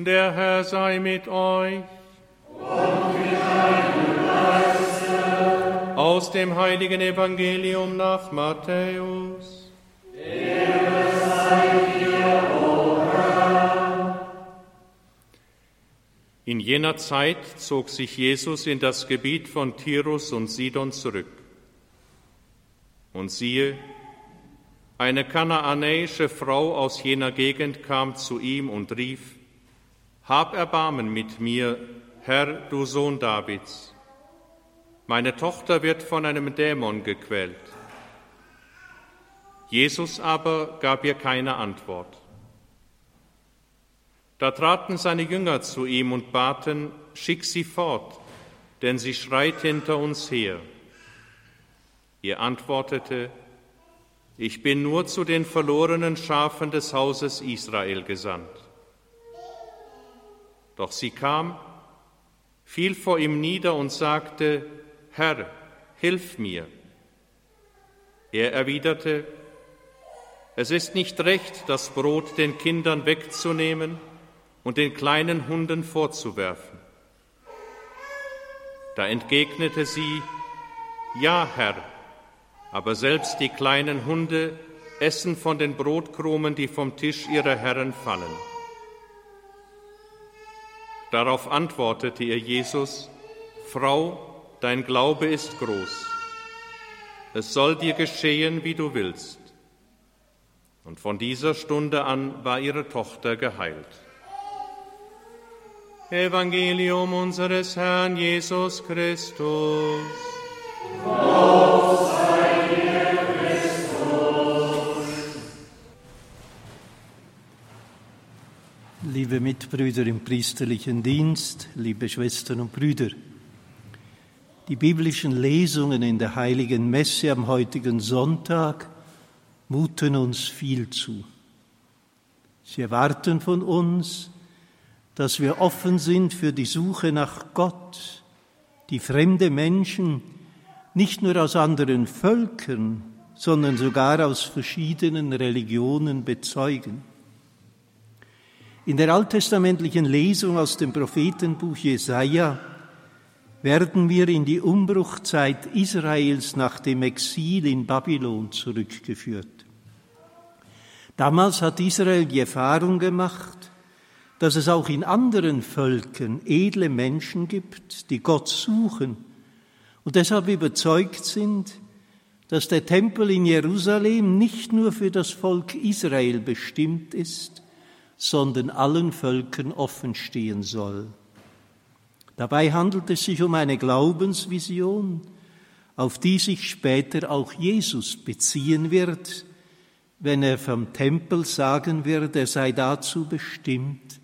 Der Herr sei mit euch. Und mit deinem Geiste. Aus dem heiligen Evangelium nach Matthäus. Dir, o Herr. In jener Zeit zog sich Jesus in das Gebiet von Tirus und Sidon zurück. Und siehe, eine kanaanäische Frau aus jener Gegend kam zu ihm und rief, Hab Erbarmen mit mir, Herr, du Sohn Davids. Meine Tochter wird von einem Dämon gequält. Jesus aber gab ihr keine Antwort. Da traten seine Jünger zu ihm und baten, Schick sie fort, denn sie schreit hinter uns her. Er antwortete, Ich bin nur zu den verlorenen Schafen des Hauses Israel gesandt. Doch sie kam, fiel vor ihm nieder und sagte, Herr, hilf mir. Er erwiderte, es ist nicht recht, das Brot den Kindern wegzunehmen und den kleinen Hunden vorzuwerfen. Da entgegnete sie, Ja, Herr, aber selbst die kleinen Hunde essen von den Brotkrumen, die vom Tisch ihrer Herren fallen. Darauf antwortete ihr Jesus, Frau, dein Glaube ist groß. Es soll dir geschehen, wie du willst. Und von dieser Stunde an war ihre Tochter geheilt. Evangelium unseres Herrn Jesus Christus. Lob Liebe Mitbrüder im priesterlichen Dienst, liebe Schwestern und Brüder, die biblischen Lesungen in der heiligen Messe am heutigen Sonntag muten uns viel zu. Sie erwarten von uns, dass wir offen sind für die Suche nach Gott, die fremde Menschen nicht nur aus anderen Völkern, sondern sogar aus verschiedenen Religionen bezeugen. In der alttestamentlichen Lesung aus dem Prophetenbuch Jesaja werden wir in die Umbruchzeit Israels nach dem Exil in Babylon zurückgeführt. Damals hat Israel die Erfahrung gemacht, dass es auch in anderen Völkern edle Menschen gibt, die Gott suchen und deshalb überzeugt sind, dass der Tempel in Jerusalem nicht nur für das Volk Israel bestimmt ist, sondern allen Völkern offen stehen soll. Dabei handelt es sich um eine Glaubensvision, auf die sich später auch Jesus beziehen wird, wenn er vom Tempel sagen wird, er sei dazu bestimmt,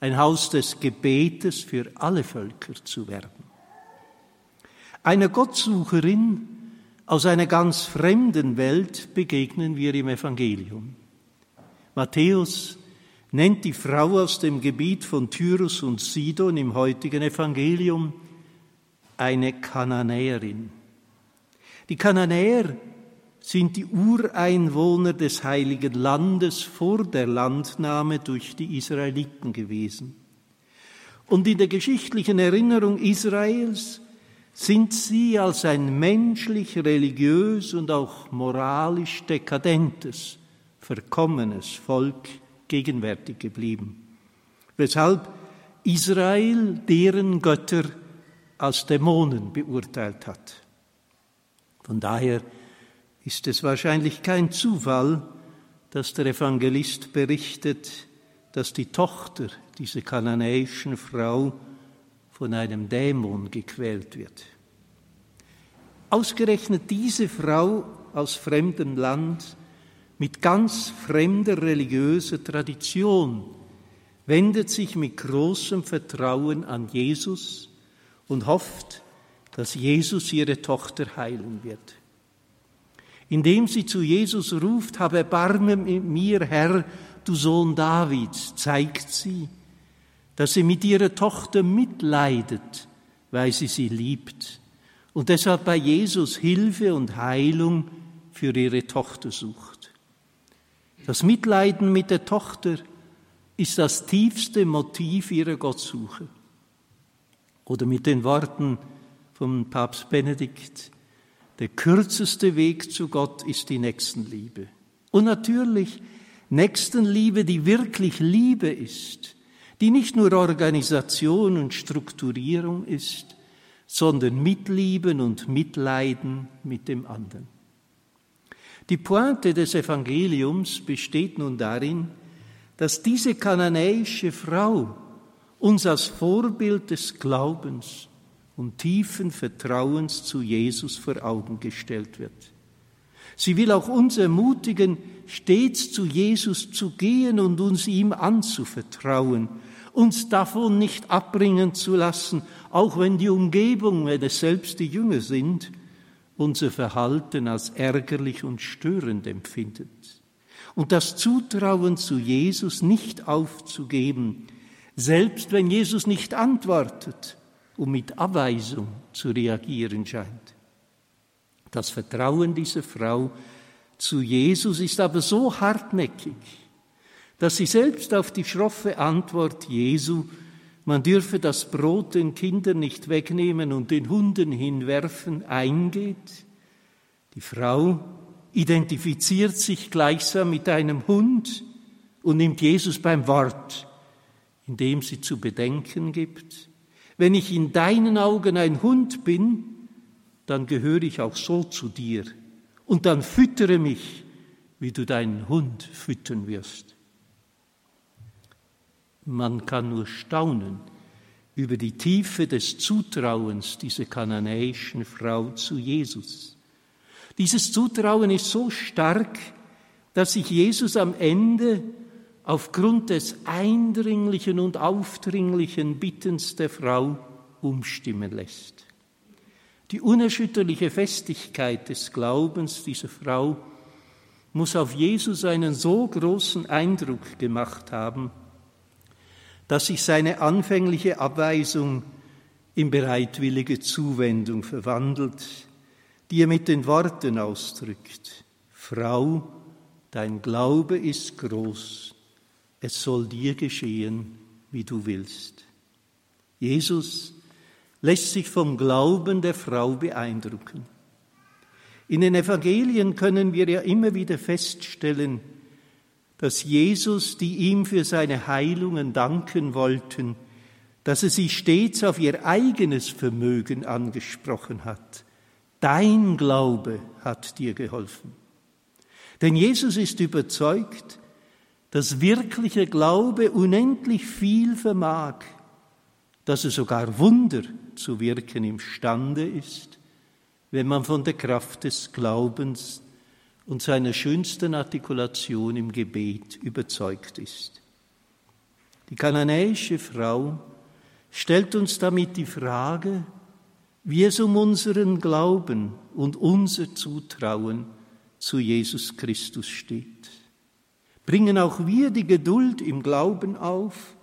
ein Haus des Gebetes für alle Völker zu werden. Einer Gottsucherin aus einer ganz fremden Welt begegnen wir im Evangelium. Matthäus nennt die Frau aus dem Gebiet von Tyrus und Sidon im heutigen Evangelium eine Kananäerin. Die Kananäer sind die Ureinwohner des heiligen Landes vor der Landnahme durch die Israeliten gewesen. Und in der geschichtlichen Erinnerung Israels sind sie als ein menschlich, religiös und auch moralisch dekadentes, verkommenes Volk gegenwärtig geblieben, weshalb Israel deren Götter als Dämonen beurteilt hat. Von daher ist es wahrscheinlich kein Zufall, dass der Evangelist berichtet, dass die Tochter dieser kananäischen Frau von einem Dämon gequält wird. Ausgerechnet diese Frau aus fremdem Land mit ganz fremder religiöser Tradition wendet sich mit großem Vertrauen an Jesus und hofft, dass Jesus ihre Tochter heilen wird. Indem sie zu Jesus ruft, habe Erbarmen mit mir, Herr, du Sohn Davids, zeigt sie, dass sie mit ihrer Tochter mitleidet, weil sie sie liebt und deshalb bei Jesus Hilfe und Heilung für ihre Tochter sucht. Das Mitleiden mit der Tochter ist das tiefste Motiv ihrer Gottsuche. Oder mit den Worten von Papst Benedikt, der kürzeste Weg zu Gott ist die Nächstenliebe. Und natürlich Nächstenliebe, die wirklich Liebe ist, die nicht nur Organisation und Strukturierung ist, sondern Mitlieben und Mitleiden mit dem anderen. Die Pointe des Evangeliums besteht nun darin, dass diese kananäische Frau uns als Vorbild des Glaubens und tiefen Vertrauens zu Jesus vor Augen gestellt wird. Sie will auch uns ermutigen, stets zu Jesus zu gehen und uns ihm anzuvertrauen, uns davon nicht abbringen zu lassen, auch wenn die Umgebung, wenn es selbst die Jünger sind, unser Verhalten als ärgerlich und störend empfindet. Und das Zutrauen zu Jesus nicht aufzugeben, selbst wenn Jesus nicht antwortet und mit Abweisung zu reagieren scheint. Das Vertrauen dieser Frau zu Jesus ist aber so hartnäckig, dass sie selbst auf die schroffe Antwort Jesu, man dürfe das Brot den Kindern nicht wegnehmen und den Hunden hinwerfen, eingeht. Die Frau identifiziert sich gleichsam mit einem Hund und nimmt Jesus beim Wort, indem sie zu bedenken gibt, wenn ich in deinen Augen ein Hund bin, dann gehöre ich auch so zu dir und dann füttere mich, wie du deinen Hund füttern wirst. Man kann nur staunen über die Tiefe des Zutrauens dieser kananäischen Frau zu Jesus. Dieses Zutrauen ist so stark, dass sich Jesus am Ende aufgrund des eindringlichen und aufdringlichen Bittens der Frau umstimmen lässt. Die unerschütterliche Festigkeit des Glaubens dieser Frau muss auf Jesus einen so großen Eindruck gemacht haben, dass sich seine anfängliche Abweisung in bereitwillige Zuwendung verwandelt, die er mit den Worten ausdrückt. Frau, dein Glaube ist groß, es soll dir geschehen, wie du willst. Jesus lässt sich vom Glauben der Frau beeindrucken. In den Evangelien können wir ja immer wieder feststellen, dass Jesus, die ihm für seine Heilungen danken wollten, dass er sie stets auf ihr eigenes Vermögen angesprochen hat. Dein Glaube hat dir geholfen. Denn Jesus ist überzeugt, dass wirkliche Glaube unendlich viel vermag, dass er sogar Wunder zu wirken imstande ist, wenn man von der Kraft des Glaubens und seiner schönsten Artikulation im Gebet überzeugt ist. Die kananäische Frau stellt uns damit die Frage, wie es um unseren Glauben und unser Zutrauen zu Jesus Christus steht. Bringen auch wir die Geduld im Glauben auf,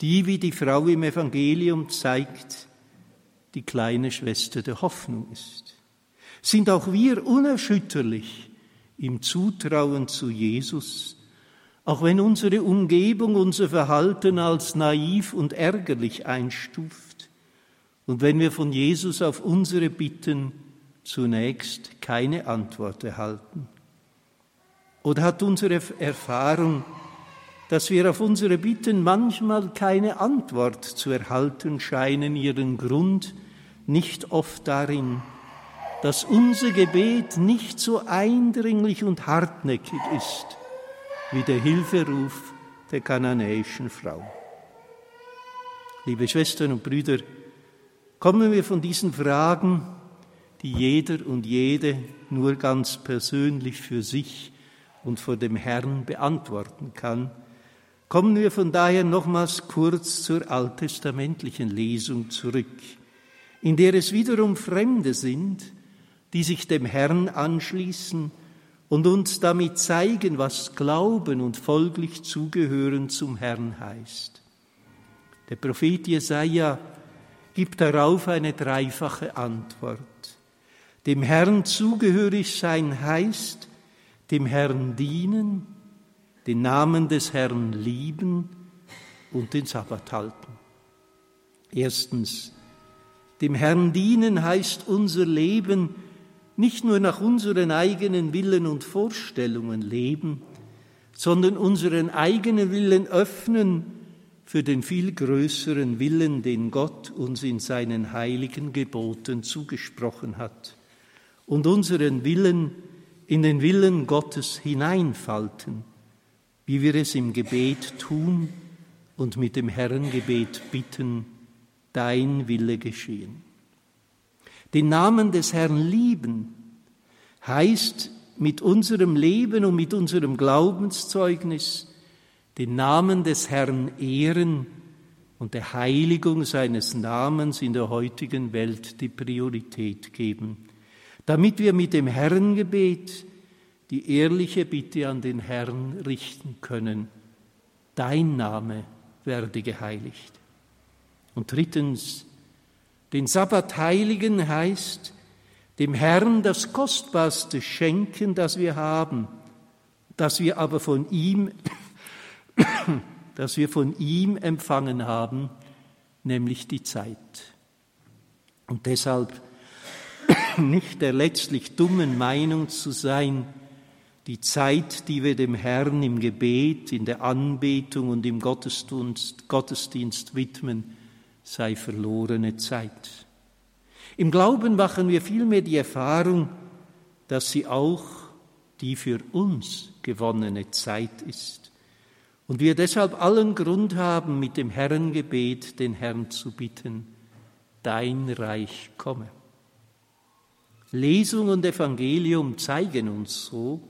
die, wie die Frau im Evangelium zeigt, die kleine Schwester der Hoffnung ist. Sind auch wir unerschütterlich im Zutrauen zu Jesus, auch wenn unsere Umgebung unser Verhalten als naiv und ärgerlich einstuft und wenn wir von Jesus auf unsere Bitten zunächst keine Antwort erhalten? Oder hat unsere Erfahrung dass wir auf unsere Bitten manchmal keine Antwort zu erhalten scheinen, ihren Grund nicht oft darin, dass unser Gebet nicht so eindringlich und hartnäckig ist wie der Hilferuf der kananäischen Frau. Liebe Schwestern und Brüder, kommen wir von diesen Fragen, die jeder und jede nur ganz persönlich für sich und vor dem Herrn beantworten kann, Kommen wir von daher nochmals kurz zur alttestamentlichen Lesung zurück, in der es wiederum Fremde sind, die sich dem Herrn anschließen und uns damit zeigen, was Glauben und folglich Zugehören zum Herrn heißt. Der Prophet Jesaja gibt darauf eine dreifache Antwort. Dem Herrn zugehörig sein heißt, dem Herrn dienen, den Namen des Herrn lieben und den Sabbat halten. Erstens, dem Herrn dienen heißt unser Leben nicht nur nach unseren eigenen Willen und Vorstellungen leben, sondern unseren eigenen Willen öffnen für den viel größeren Willen, den Gott uns in seinen heiligen Geboten zugesprochen hat, und unseren Willen in den Willen Gottes hineinfalten, wie wir es im Gebet tun und mit dem Herrengebet bitten, dein Wille geschehen. Den Namen des Herrn lieben heißt mit unserem Leben und mit unserem Glaubenszeugnis den Namen des Herrn ehren und der Heiligung seines Namens in der heutigen Welt die Priorität geben, damit wir mit dem Herrengebet die ehrliche Bitte an den Herrn richten können. Dein Name werde geheiligt. Und drittens, den Sabbat heiligen heißt, dem Herrn das Kostbarste schenken, das wir haben, das wir aber von ihm, das wir von ihm empfangen haben, nämlich die Zeit. Und deshalb nicht der letztlich dummen Meinung zu sein, die Zeit, die wir dem Herrn im Gebet, in der Anbetung und im Gottesdienst, Gottesdienst widmen, sei verlorene Zeit. Im Glauben machen wir vielmehr die Erfahrung, dass sie auch die für uns gewonnene Zeit ist und wir deshalb allen Grund haben, mit dem Herrengebet den Herrn zu bitten, dein Reich komme. Lesung und Evangelium zeigen uns so,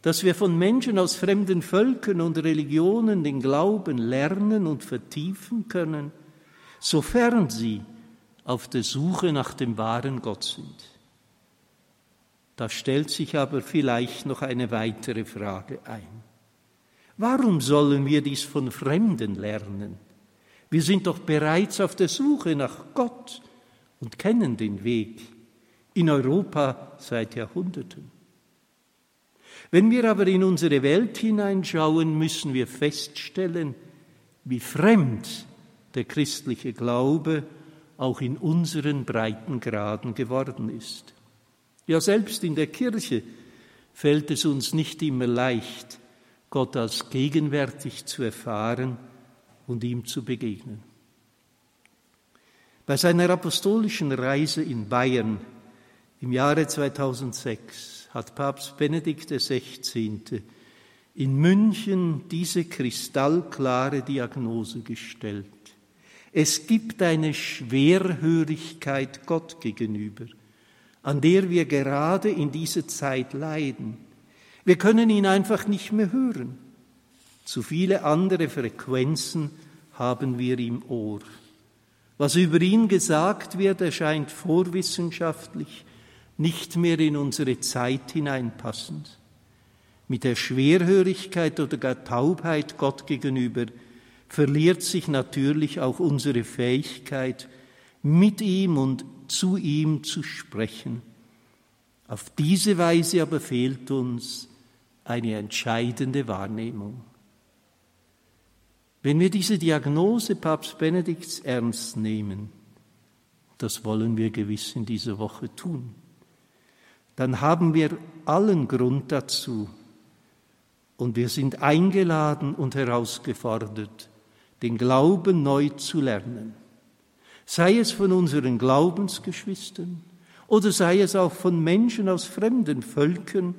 dass wir von Menschen aus fremden Völkern und Religionen den Glauben lernen und vertiefen können, sofern sie auf der Suche nach dem wahren Gott sind. Da stellt sich aber vielleicht noch eine weitere Frage ein. Warum sollen wir dies von Fremden lernen? Wir sind doch bereits auf der Suche nach Gott und kennen den Weg in Europa seit Jahrhunderten. Wenn wir aber in unsere Welt hineinschauen, müssen wir feststellen, wie fremd der christliche Glaube auch in unseren Breitengraden geworden ist. Ja, selbst in der Kirche fällt es uns nicht immer leicht, Gott als gegenwärtig zu erfahren und ihm zu begegnen. Bei seiner apostolischen Reise in Bayern im Jahre 2006 hat Papst Benedikt XVI. in München diese kristallklare Diagnose gestellt. Es gibt eine Schwerhörigkeit Gott gegenüber, an der wir gerade in dieser Zeit leiden. Wir können ihn einfach nicht mehr hören. Zu viele andere Frequenzen haben wir im Ohr. Was über ihn gesagt wird, erscheint vorwissenschaftlich nicht mehr in unsere Zeit hineinpassend. Mit der Schwerhörigkeit oder gar Taubheit Gott gegenüber verliert sich natürlich auch unsere Fähigkeit, mit ihm und zu ihm zu sprechen. Auf diese Weise aber fehlt uns eine entscheidende Wahrnehmung. Wenn wir diese Diagnose Papst Benedikts ernst nehmen, das wollen wir gewiss in dieser Woche tun, dann haben wir allen Grund dazu und wir sind eingeladen und herausgefordert, den Glauben neu zu lernen. Sei es von unseren Glaubensgeschwistern oder sei es auch von Menschen aus fremden Völkern,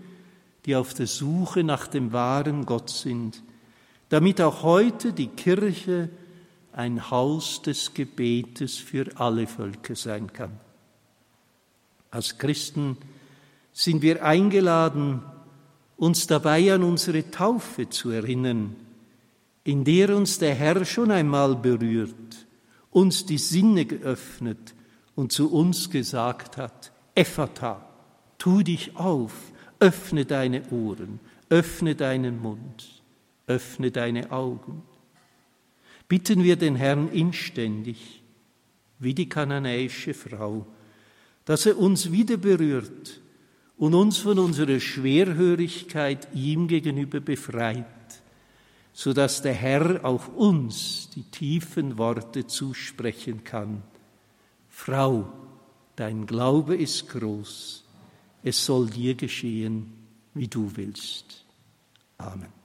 die auf der Suche nach dem wahren Gott sind, damit auch heute die Kirche ein Haus des Gebetes für alle Völker sein kann. Als Christen sind wir eingeladen, uns dabei an unsere Taufe zu erinnern, in der uns der Herr schon einmal berührt, uns die Sinne geöffnet und zu uns gesagt hat, Ephata, tu dich auf, öffne deine Ohren, öffne deinen Mund, öffne deine Augen. Bitten wir den Herrn inständig, wie die kananäische Frau, dass er uns wieder berührt und uns von unserer Schwerhörigkeit ihm gegenüber befreit so dass der Herr auch uns die tiefen Worte zusprechen kann. Frau, dein Glaube ist groß, es soll dir geschehen, wie du willst. Amen.